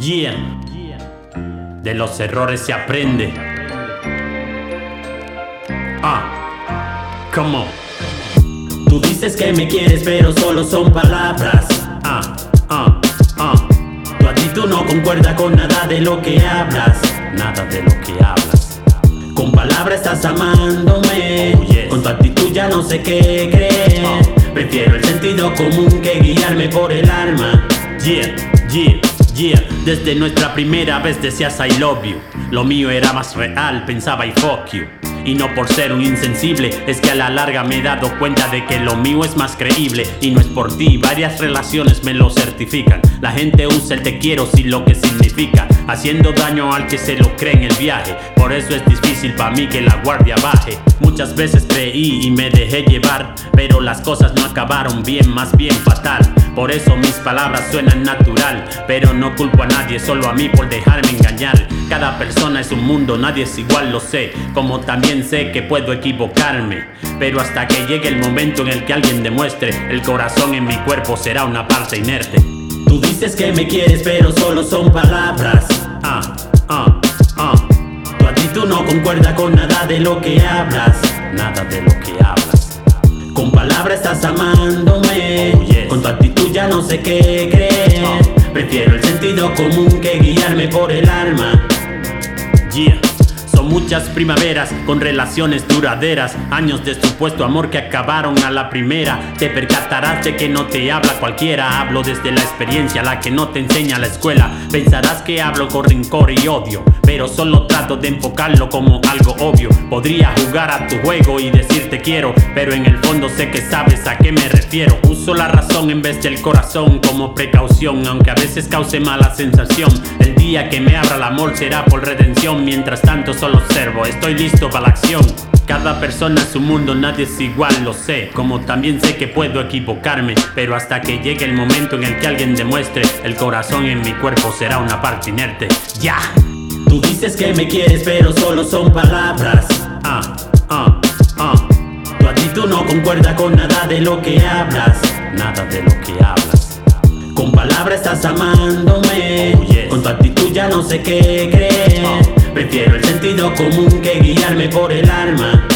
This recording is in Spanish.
Yeah. De los errores se aprende. Ah. ¿Cómo? Tú dices que me quieres, pero solo son palabras. Ah, ah, ah. Tu actitud no concuerda con nada de lo que hablas. Nada de lo que hablas. Con palabras estás amándome. Oh, yes. Con tu actitud ya no sé qué creer. Oh. Prefiero el sentido común que guiarme por el alma. Yeah, yeah, yeah. Desde nuestra primera vez decías I love you. Lo mío era más real, pensaba y fuck you. Y no por ser un insensible, es que a la larga me he dado cuenta de que lo mío es más creíble. Y no es por ti, varias relaciones me lo certifican. La gente usa el te quiero sin lo que significa, haciendo daño al que se lo cree en el viaje. Por eso es difícil para mí que la guardia baje. Muchas veces creí y me dejé llevar, pero las cosas no acabaron bien, más bien fatal. Por eso mis palabras suenan natural, pero no culpo a nadie, solo a mí por dejarme engañar. Cada persona es un mundo, nadie es igual, lo sé, como también sé que puedo equivocarme. Pero hasta que llegue el momento en el que alguien demuestre, el corazón en mi cuerpo será una parte inerte. Tú dices que me quieres, pero solo son palabras. Ah, ah, ah. Tu actitud no concuerda con nada de lo que hablas. Nada de lo que hablas. Con palabras estás amándome. Oh, yes. Con tu actitud ya no sé qué creer. Oh. Prefiero el sentido común que guiarme por el alma. Yeah. Muchas primaveras con relaciones duraderas, años de supuesto amor que acabaron a la primera. Te percatarás de que no te habla cualquiera, hablo desde la experiencia, la que no te enseña la escuela. Pensarás que hablo con rincor y odio, pero solo trato de enfocarlo como algo obvio. Podría jugar a tu juego y decir te quiero, pero en el fondo sé que sabes a qué me refiero. Uso la razón en vez del corazón como precaución, aunque a veces cause mala sensación. El día que me abra el amor será por redención, mientras tanto solo observo, estoy listo para la acción. Cada persona es un mundo, nadie es igual, lo sé. Como también sé que puedo equivocarme, pero hasta que llegue el momento en el que alguien demuestre, el corazón en mi cuerpo será una parte inerte. ¡Ya! Tú dices que me quieres, pero solo son palabras. Ah, ah, ah. Tu actitud no concuerda con nada de lo que hablas. Nada de lo que hablas. Con palabras estás amándome. Oh, yes. Con tu actitud ya no sé qué creer. Sentido común que guiarme por el alma.